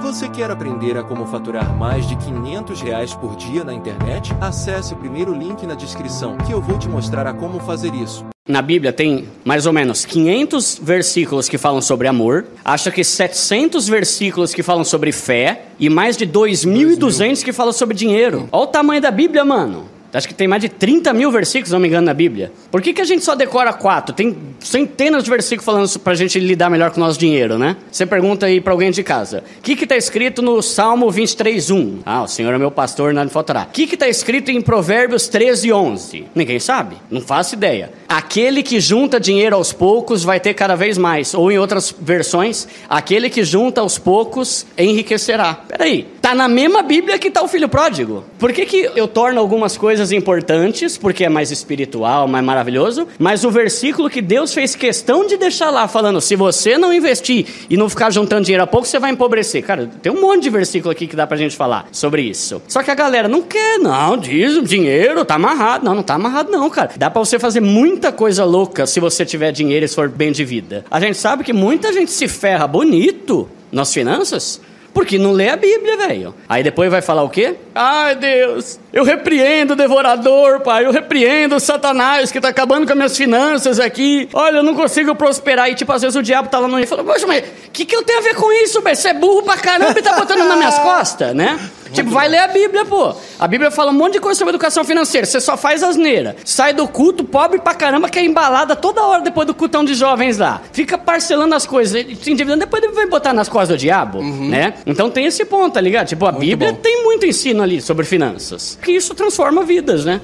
Você quer aprender a como faturar mais de 500 reais por dia na internet? Acesse o primeiro link na descrição que eu vou te mostrar a como fazer isso. Na Bíblia tem mais ou menos 500 versículos que falam sobre amor, acho que 700 versículos que falam sobre fé e mais de 2.200 que falam sobre dinheiro. Olha o tamanho da Bíblia, mano. Acho que tem mais de 30 mil versículos, se não me engano, na Bíblia. Por que, que a gente só decora quatro? Tem centenas de versículos falando pra gente lidar melhor com o nosso dinheiro, né? Você pergunta aí pra alguém de casa. O que que tá escrito no Salmo 23.1? Ah, o Senhor é meu pastor, nada me faltará. O que que tá escrito em Provérbios 13.11? Ninguém sabe? Não faço ideia. Aquele que junta dinheiro aos poucos vai ter cada vez mais. Ou em outras versões, aquele que junta aos poucos enriquecerá. Peraí, tá na mesma Bíblia que tá o filho pródigo. Por que que eu torno algumas coisas importantes, porque é mais espiritual, mais maravilhoso, mas o versículo que Deus fez questão de deixar lá, falando: se você não investir e não ficar juntando dinheiro a pouco, você vai empobrecer. Cara, tem um monte de versículo aqui que dá pra gente falar sobre isso. Só que a galera não quer, não, diz o dinheiro tá amarrado. Não, não tá amarrado, não, cara. Dá pra você fazer muita coisa louca se você tiver dinheiro e for bem de vida. A gente sabe que muita gente se ferra bonito nas finanças porque não lê a Bíblia, velho. Aí depois vai falar o quê? Ai, Deus, eu repreendo o devorador, pai. Eu repreendo o Satanás que tá acabando com as minhas finanças aqui. Olha, eu não consigo prosperar. E, tipo, às vezes o diabo tá lá no... E fala, poxa, mas o que, que eu tenho a ver com isso, velho? Você é burro pra caramba e tá botando nas minhas costas, né? Tipo, vai ler a Bíblia, pô. A Bíblia fala um monte de coisa sobre educação financeira. Você só faz asneira. Sai do culto, pobre pra caramba, que é embalada toda hora depois do cultão de jovens lá. Fica parcelando as coisas, se endividando, depois vai botar nas costas do diabo, uhum. né? Então tem esse ponto, tá ligado? Tipo, a muito Bíblia bom. tem muito ensino ali sobre finanças. Que isso transforma vidas, né?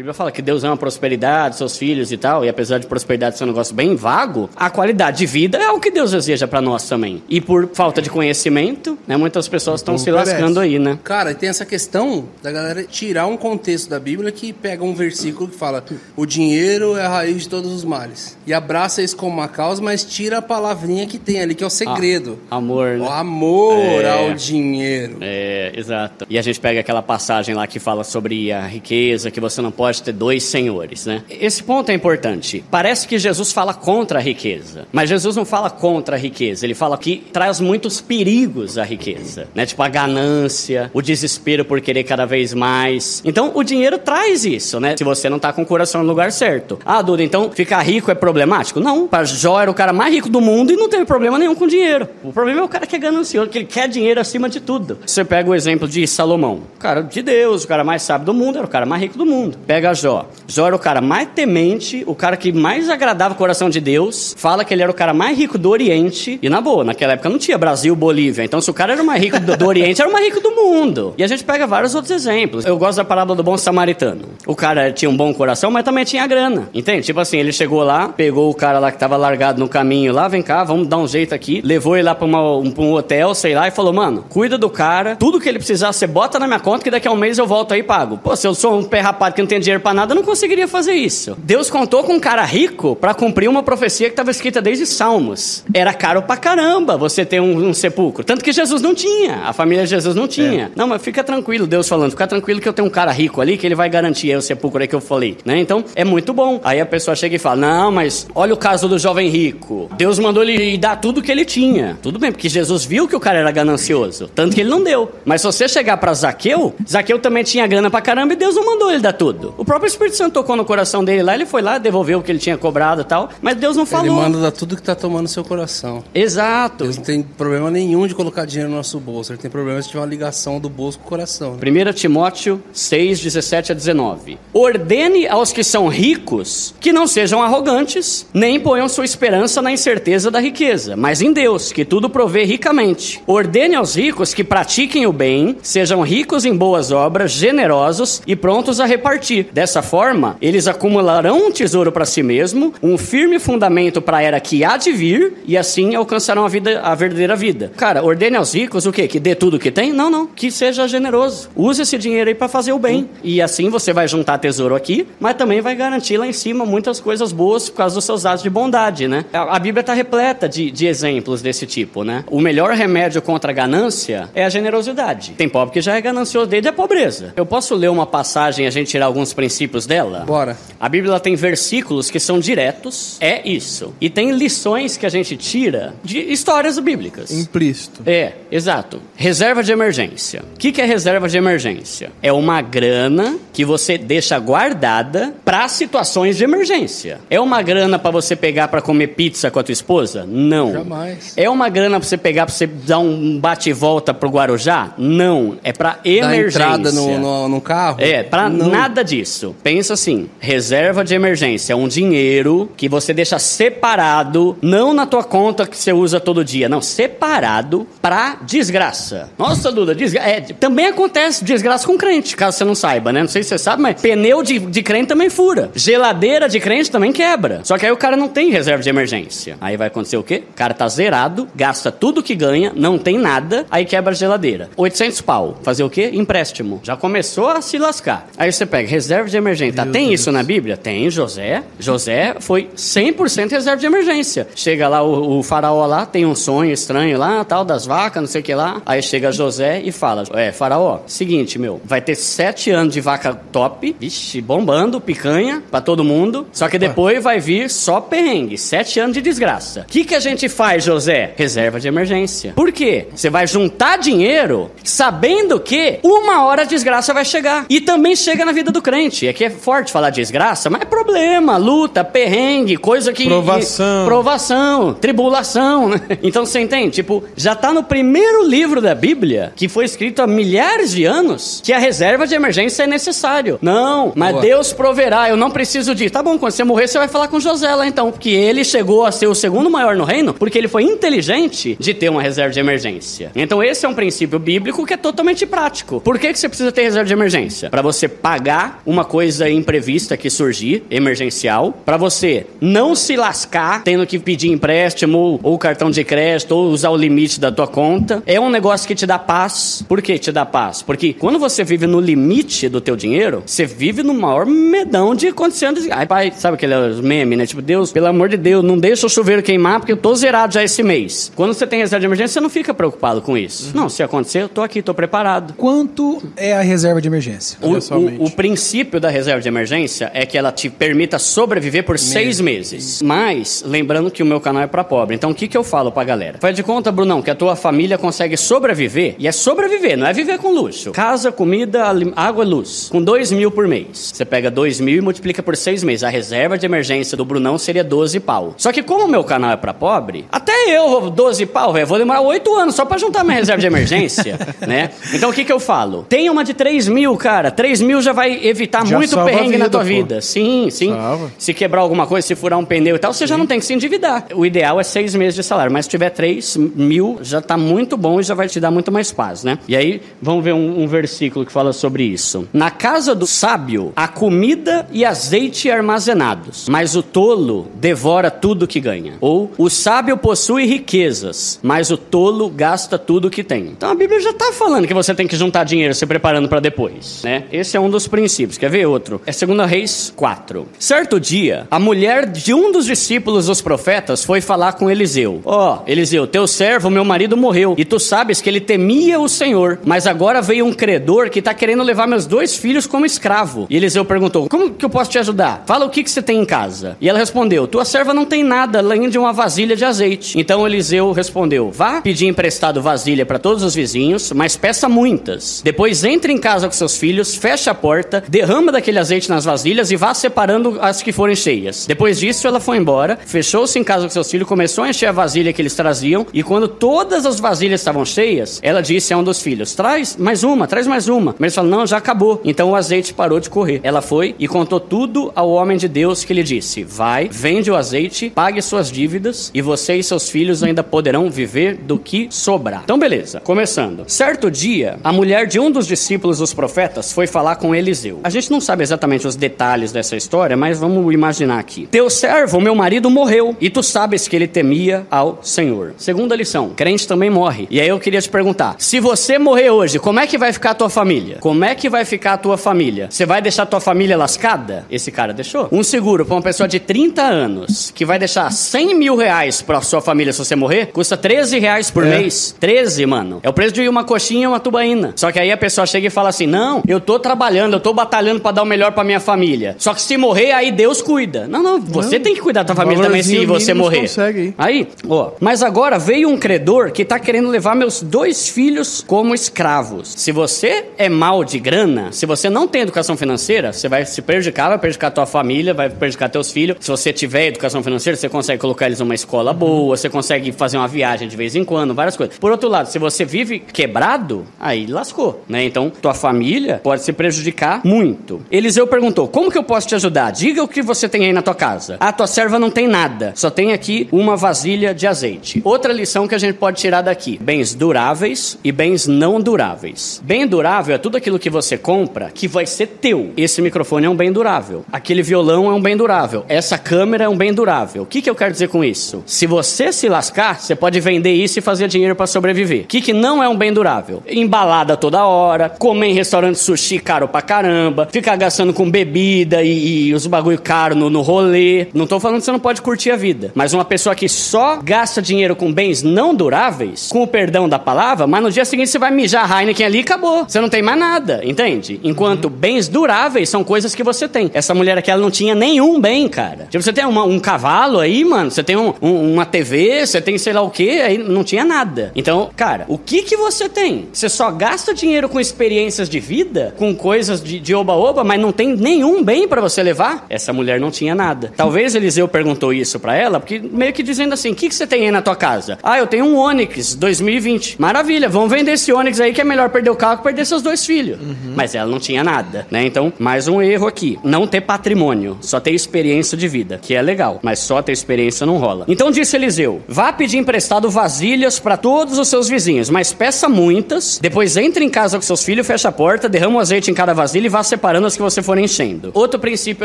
Bíblia fala que Deus ama a prosperidade, seus filhos e tal, e apesar de prosperidade ser um negócio bem vago, a qualidade de vida é o que Deus deseja para nós também. E por falta de conhecimento, né, muitas pessoas estão se lascando aí, né? Cara, tem essa questão da galera tirar um contexto da Bíblia que pega um versículo que fala: o dinheiro é a raiz de todos os males. E abraça isso como uma causa, mas tira a palavrinha que tem ali, que é o segredo. Ah, amor, né? O amor é, ao dinheiro. É, exato. E a gente pega aquela passagem lá que fala sobre a riqueza, que você não pode ter dois senhores, né? Esse ponto é importante. Parece que Jesus fala contra a riqueza, mas Jesus não fala contra a riqueza, ele fala que traz muitos perigos à riqueza, né? Tipo a ganância, o desespero por querer cada vez mais. Então, o dinheiro traz isso, né? Se você não tá com o coração no lugar certo. Ah, Duda, então ficar rico é problemático? Não. Para Jó era o cara mais rico do mundo e não teve problema nenhum com dinheiro. O problema é o cara que é ganancioso, que ele quer dinheiro acima de tudo. Você pega o exemplo de Salomão, o cara de Deus, o cara mais sábio do mundo, era o cara mais rico do mundo. Pega Jó. Jó era o cara mais temente, o cara que mais agradava o coração de Deus. Fala que ele era o cara mais rico do Oriente. E na boa, naquela época não tinha Brasil, Bolívia. Então, se o cara era o mais rico do, do Oriente, era o mais rico do mundo. E a gente pega vários outros exemplos. Eu gosto da parábola do bom samaritano. O cara tinha um bom coração, mas também tinha grana. Entende? Tipo assim, ele chegou lá, pegou o cara lá que tava largado no caminho lá, vem cá, vamos dar um jeito aqui. Levou ele lá pra, uma, um, pra um hotel, sei lá, e falou, mano, cuida do cara, tudo que ele precisar, você bota na minha conta que daqui a um mês eu volto aí e pago. Pô, se eu sou um pé rapado que não tem dinheiro pra nada, eu não conseguiria fazer isso. Deus contou com um cara rico para cumprir uma profecia que estava escrita desde Salmos. Era caro pra caramba você ter um, um, sepulcro. Tanto que Jesus não tinha, a família de Jesus não tinha. É. Não, mas fica tranquilo, Deus falando, fica tranquilo que eu tenho um cara rico ali que ele vai garantir o sepulcro aí que eu falei, né? Então, é muito bom. Aí a pessoa chega e fala: "Não, mas olha o caso do jovem rico. Deus mandou ele dar tudo que ele tinha". Tudo bem, porque Jesus viu que o cara era ganancioso, tanto que ele não deu. Mas se você chegar para Zaqueu, Zaqueu também tinha grana pra caramba e Deus não mandou ele dar tudo. O próprio Espírito Santo tocou no coração dele lá, ele foi lá, devolveu o que ele tinha cobrado e tal, mas Deus não falou. Ele manda dar tudo que tá tomando seu coração. Exato. Deus não tem problema nenhum de colocar dinheiro no nosso bolso, ele tem problema de tiver uma ligação do bolso com o coração. Né? 1 Timóteo 6, 17 a 19. Ordene aos que são ricos que não sejam arrogantes, nem ponham sua esperança na incerteza da riqueza, mas em Deus, que tudo provê ricamente. Ordene aos ricos que pratiquem o bem, sejam ricos em boas obras, generosos e prontos a repartir. Dessa forma, eles acumularão um tesouro para si mesmo, um firme fundamento para a era que há de vir, e assim alcançarão a vida, a verdadeira vida. Cara, ordene aos ricos o quê? Que dê tudo que tem? Não, não. Que seja generoso. Use esse dinheiro aí para fazer o bem. Hum. E assim você vai juntar tesouro aqui, mas também vai garantir lá em cima muitas coisas boas por causa dos seus atos de bondade, né? A, a Bíblia está repleta de, de exemplos desse tipo, né? O melhor remédio contra a ganância é a generosidade. Tem pobre que já é ganancioso desde a pobreza. Eu posso ler uma passagem e a gente tirar alguns princípios dela? Bora. A Bíblia tem versículos que são diretos, é isso. E tem lições que a gente tira de histórias bíblicas. Implícito. É, exato. Reserva de emergência. O que, que é reserva de emergência? É uma grana que você deixa guardada para situações de emergência. É uma grana para você pegar para comer pizza com a tua esposa? Não. Jamais. É uma grana para você pegar para você dar um bate e volta pro Guarujá? Não. É para emergência. entrada no, no, no carro? É, pra Não. nada disso. Pensa assim: reserva de emergência é um dinheiro que você deixa separado, não na tua conta que você usa todo dia, não, separado pra desgraça. Nossa, Duda, desgra é, também acontece desgraça com crente, caso você não saiba, né? Não sei se você sabe, mas pneu de, de crente também fura. Geladeira de crente também quebra. Só que aí o cara não tem reserva de emergência. Aí vai acontecer o quê? O cara tá zerado, gasta tudo que ganha, não tem nada, aí quebra a geladeira. 800 pau. Fazer o quê? Empréstimo. Já começou a se lascar. Aí você pega reserva de emergência. Tá, tem isso na Bíblia? Tem, José. José foi 100% reserva de emergência. Chega lá o, o faraó lá, tem um sonho estranho lá, tal, das vacas, não sei o que lá. Aí chega José e fala: É, faraó, seguinte, meu, vai ter sete anos de vaca top, vixe, bombando, picanha pra todo mundo. Só que depois vai vir só perrengue, sete anos de desgraça. O que, que a gente faz, José? Reserva de emergência. Por quê? Você vai juntar dinheiro sabendo que uma hora a desgraça vai chegar. E também chega na vida do crente. É que é forte falar desgraça, mas é problema, luta, perrengue, coisa que. Provação. Provação, tribulação, né? Então você entende? Tipo, já tá no primeiro livro da Bíblia, que foi escrito há milhares de anos, que a reserva de emergência é necessário. Não, mas Boa. Deus proverá, eu não preciso disso. Tá bom, quando você morrer, você vai falar com José lá então, porque ele chegou a ser o segundo maior no reino, porque ele foi inteligente de ter uma reserva de emergência. Então esse é um princípio bíblico que é totalmente prático. Por que, que você precisa ter reserva de emergência? Para você pagar uma coisa imprevista que surgir, emergencial, para você não se lascar tendo que pedir empréstimo ou, cartão de crédito ou usar o limite da tua conta. É um negócio que te dá paz. Por que te dá paz? Porque quando você vive no limite do teu dinheiro, você vive no maior medão de acontecendo. Ai, pai, sabe aquele meme, né? Tipo, Deus, pelo amor de Deus, não deixa o chuveiro queimar porque eu tô zerado já esse mês. Quando você tem reserva de emergência, você não fica preocupado com isso. Não, se acontecer, eu tô aqui, tô preparado. Quanto é a reserva de emergência? O, somente. o- o princípio da reserva de emergência é que ela te permita sobreviver por seis meses. Mas, lembrando que o meu canal é pra pobre. Então, o que, que eu falo pra galera? Faz de conta, Brunão, que a tua família consegue sobreviver. E é sobreviver, não é viver com luxo. Casa, comida, água e luz. Com dois mil por mês. Você pega dois mil e multiplica por seis meses. A reserva de emergência do Brunão seria 12 pau. Só que como o meu canal é pra pobre, até eu, 12 pau, velho, vou demorar oito anos só pra juntar minha reserva de emergência, né? Então, o que, que eu falo? Tenha uma de 3 mil, cara. 3 mil já vai evitar Já muito a perrengue na vida, tua pô. vida. Sim, sim. Salva. Se quebrar alguma coisa, se furar um pneu e tal, você já não tem que se endividar. O ideal é seis meses de salário, mas se tiver 3 mil, já tá muito bom e já vai te dar muito mais paz, né? E aí, vamos ver um, um versículo que fala sobre isso. Na casa do sábio, há comida e azeite armazenados, mas o tolo devora tudo que ganha. Ou, o sábio possui riquezas, mas o tolo gasta tudo que tem. Então a Bíblia já tá falando que você tem que juntar dinheiro se preparando para depois, né? Esse é um dos princípios. Quer ver outro? É 2 Reis 4. Certo dia, a mulher de um dos discípulos dos profetas foi falar com Eliseu. Ó, Eliseu, teu servo, meu marido, morreu. E tu sabes que ele temia o Senhor. Mas agora veio um credor que tá querendo levar meus dois filhos como escravo. E Eliseu perguntou: Como que eu posso te ajudar? Fala o que, que você tem em casa. E ela respondeu: Tua serva não tem nada além de uma vasilha de azeite. Então Eliseu respondeu: Vá pedir emprestado vasilha para todos os vizinhos, mas peça muitas. Depois entre em casa com seus filhos, feche a porta, derrama daquele azeite nas vasilhas e vá separando as que forem cheias. Depois disso, ela foi embora, fechou-se em casa com seus filhos, começou a encher a vasilha que eles traziam, e quando todas as vasilhas estavam cheias, ela disse a um dos filhos: Traz mais uma, traz mais uma. Mas ele falou: Não, já acabou. Então o azeite parou de correr. Ela foi e contou tudo ao homem de Deus que lhe disse: Vai, vende o azeite, pague suas dívidas, e você e seus filhos ainda poderão viver do que sobrar. Então, beleza, começando. Certo dia, a mulher de um dos discípulos dos profetas foi falar com Eliseu. A gente não sabe exatamente os detalhes dessa história, mas vamos imaginar aqui. Teu servo, meu marido, morreu, e tu sabes que ele temia ao Senhor. Segunda lição: crente também morre. E aí eu queria te perguntar: se você morrer hoje, como é que vai ficar a tua família? Como é que vai ficar a tua família? Você vai deixar a tua família lascada? Esse cara deixou. Um seguro pra uma pessoa de 30 anos que vai deixar 100 mil reais pra sua família se você morrer, custa 13 reais por É. mês. 13, mano. É o preço de uma coxinha e uma tubaína. Só que aí a pessoa chega e fala assim: não, eu tô trabalhando, eu tô batalhando trabalhando para dar o melhor para minha família. Só que se morrer, aí Deus cuida. Não, não, você Não. tem que cuidar da tua família também se você morrer. consegue aí. Aí, ó. Mas agora veio um credor que tá querendo levar meus dois filhos como escravos. Se você é mal de grana, se você não tem educação financeira, você vai se prejudicar, vai prejudicar tua família, vai prejudicar teus filhos. Se você tiver educação financeira, você consegue colocar eles numa escola boa, você consegue fazer uma viagem de vez em quando, várias coisas. Por outro lado, se você vive quebrado, aí lascou, né? Então, tua família pode se prejudicar muito. Eliseu perguntou: "Como que eu posso te ajudar? Diga o que você tem aí na tua casa." A tua serva não tem nada, só tem aqui uma vasilha de azeite. Outra lição que a gente pode tirar daqui: bens duráveis e bens não duráveis. Bem durável é tudo aquilo que você compra que vai ser teu. Esse microfone é um bem durável. Aquele violão é um bem durável. Essa câmera é um bem durável. O que, que eu quero dizer com isso? Se você se lascar, você pode vender isso e fazer dinheiro para sobreviver. O que, que não é um bem durável? Embalada toda hora, comer em restaurante sushi caro pra caramba, ficar gastando com bebida e, e os bagulho caro no, no rolê. Não tô falando que você não pode curtir a vida, mas uma pessoa que só gasta dinheiro com bens não duráveis, com o perdão da palavra, mas no dia seguinte você vai mijar Heineken ali e acabou. Você não tem mais nada, entende? Enquanto bens duráveis são coisas que você tem. Essa mulher aqui, ela não tinha nenhum bem, cara. Tipo, você tem uma- um cavalo aí, mano, você tem um- um- uma TV, você tem sei lá o quê, aí não tinha nada. Então, cara, o que que você tem? Você só gasta dinheiro com experiências de vida, com coisas de de oba-oba, mas não tem nenhum bem pra você levar? Essa mulher não tinha nada. Talvez Eliseu perguntou isso pra ela, porque meio que dizendo assim, o que que você tem aí na tua casa? Ah, eu tenho um Onix 2020. Maravilha, vamos vender esse Onix aí que é melhor perder o carro que perder seus dois filhos. Mas ela não tinha nada, né? Então, mais um erro aqui. Não ter patrimônio, só ter experiência de vida, que é legal, mas só ter experiência não rola. Então disse Eliseu: vá pedir emprestado vasilhas pra todos os seus vizinhos, mas peça muitas, depois entre em casa com seus filhos, fecha a porta, derrama o azeite em cada vasilha e vá separando as que você for enchendo. Outro princípio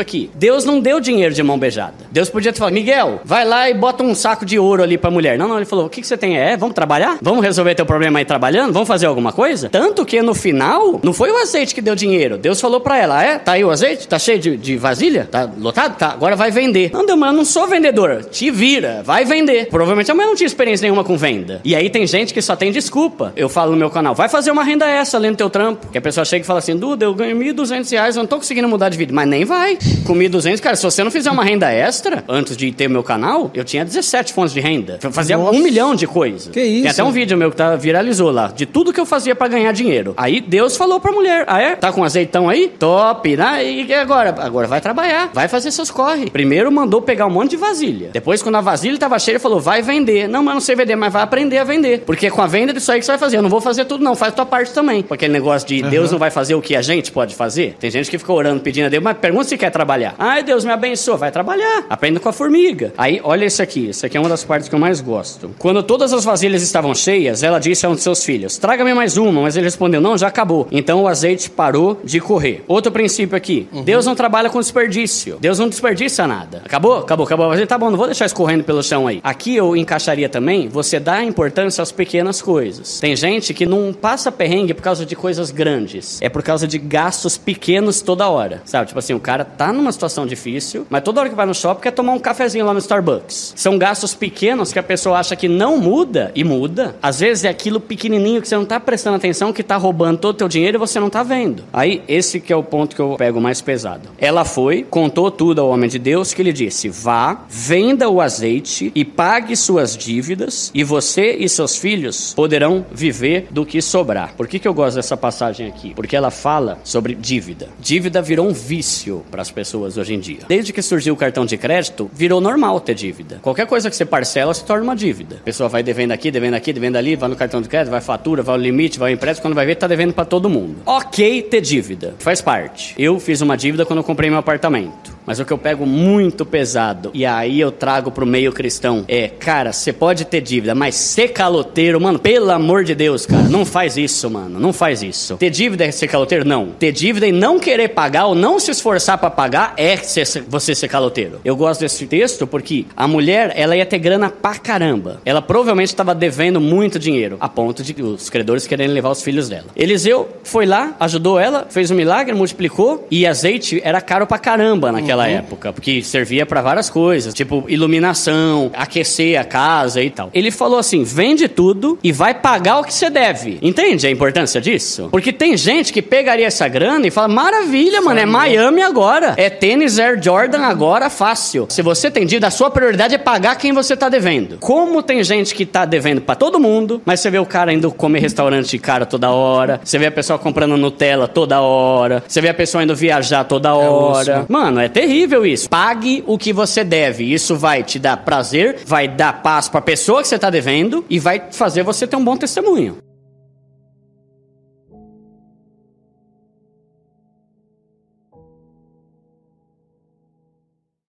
aqui: Deus não deu dinheiro de mão beijada. Deus podia ter falado, Miguel, vai lá e bota um saco de ouro ali pra mulher. Não, não, ele falou: o que, que você tem? É, vamos trabalhar? Vamos resolver teu problema aí trabalhando? Vamos fazer alguma coisa? Tanto que no final, não foi o azeite que deu dinheiro. Deus falou pra ela: é, tá aí o azeite? Tá cheio de, de vasilha? Tá lotado? Tá, agora vai vender. Não, Deus, mas eu não sou vendedor. Te vira, vai vender. Provavelmente a mulher não tinha experiência nenhuma com venda. E aí tem gente que só tem desculpa. Eu falo no meu canal, vai fazer uma renda extra além do teu trampo. Que a pessoa chega e fala assim, Duda, eu ganho 1.200 reais, eu não tô conseguindo mudar de vida. Mas nem vai. Com 1.200, cara, se você não fizer uma renda extra, antes de ter meu canal, eu tinha 17 fontes de renda. Eu fazia Nossa. um milhão de coisas. Que isso? Tem até um vídeo meu que tá, viralizou lá, de tudo que eu fazia pra ganhar dinheiro. Aí Deus falou pra mulher, ah é? Tá com azeitão aí? Top, né? E agora? Agora vai trabalhar, vai fazer seus corre. Primeiro mandou pegar um monte de vasilha. Depois, quando a vasilha tava cheia, ele falou, vai vender. Não, mas não sei vender, mas vai aprender a vender. Porque com a venda disso aí que você vai fazer. Eu não vou fazer tudo não, faz tua parte também. Com aquele negócio de Deus não vai fazer o que a gente pode fazer. Tem gente que fica orando, pedindo a Deus, mas pergunta se quer trabalhar. Ai, Deus me abençoa, vai trabalhar. Aprenda com a formiga. Aí, olha isso aqui. Isso aqui é uma das partes que eu mais gosto. Quando todas as vasilhas estavam cheias, ela disse a um de seus filhos, traga-me mais uma. Mas ele respondeu, não, já acabou. Então o azeite parou de correr. Outro princípio aqui. Deus não trabalha com desperdício. Deus não desperdiça nada. Acabou? Acabou, acabou. Mas tá bom, não vou deixar escorrendo pelo chão aí. Aqui eu encaixaria também, você dá importância às pequenas coisas. Tem gente que não passa perrengue por causa de coisas grandes. É por causa de gastos pequenos toda hora. Sabe? Tipo assim, o cara tá numa situação difícil, mas toda hora que vai no shopping quer tomar um cafezinho lá no Starbucks. São gastos pequenos que a pessoa acha que não muda e muda. Às vezes é aquilo pequenininho que você não tá prestando atenção que tá roubando todo o teu dinheiro e você não tá vendo. Aí, esse que é o ponto que eu pego mais pesado. Ela foi, contou tudo ao homem de Deus que lhe disse: Vá, venda o azeite e pague suas dívidas, e você e seus filhos poderão viver do que sobrar. Por que, que eu gosto dessa passagem aqui? Porque ela fala sobre dívida. Dívida virou um vício para as pessoas hoje em dia. Desde que surgiu o cartão de crédito, virou normal ter dívida. Qualquer coisa que você parcela se torna uma dívida. A pessoa vai devendo aqui, devendo aqui, devendo ali, vai no cartão de crédito, vai fatura, vai ao limite, vai ao empréstimo, quando vai ver, tá devendo para todo mundo. Ok ter dívida, faz parte. Eu fiz uma dívida quando eu comprei meu apartamento. Mas o que eu pego muito pesado, e aí eu trago pro meio cristão, é, cara, você pode ter dívida, mas ser caloteiro, mano, pelo amor de Deus, cara, não faz isso, mano, não faz isso. Ter dívida é ser caloteiro? Não. Ter dívida e não querer pagar ou não se esforçar pra pagar é ser- você ser caloteiro. Eu gosto desse texto porque a mulher, ela ia ter grana pra caramba. Ela provavelmente estava devendo muito dinheiro, a ponto de os credores quererem levar os filhos dela. Eliseu foi lá, ajudou ela, fez um milagre, multiplicou, e azeite era caro pra caramba naquela naquela época, porque servia para várias coisas, tipo iluminação, aquecer a casa e tal. Ele falou assim: vende tudo e vai pagar o que você deve. Entende a importância disso? Porque tem gente que pegaria essa grana e fala: maravilha, mano, é Miami agora. É tênis Air Jordan agora fácil. Se você tem dívida, a sua prioridade é pagar quem você tá devendo. Como tem gente que tá devendo para todo mundo, mas você vê o cara indo comer restaurante de cara toda hora, você vê a pessoa comprando Nutella toda hora, você vê a pessoa indo viajar toda hora. Mano, é terrível isso. Pague o que você deve. Isso vai te dar prazer, vai dar paz pra pessoa que você tá devendo e vai fazer você ter um bom testemunho.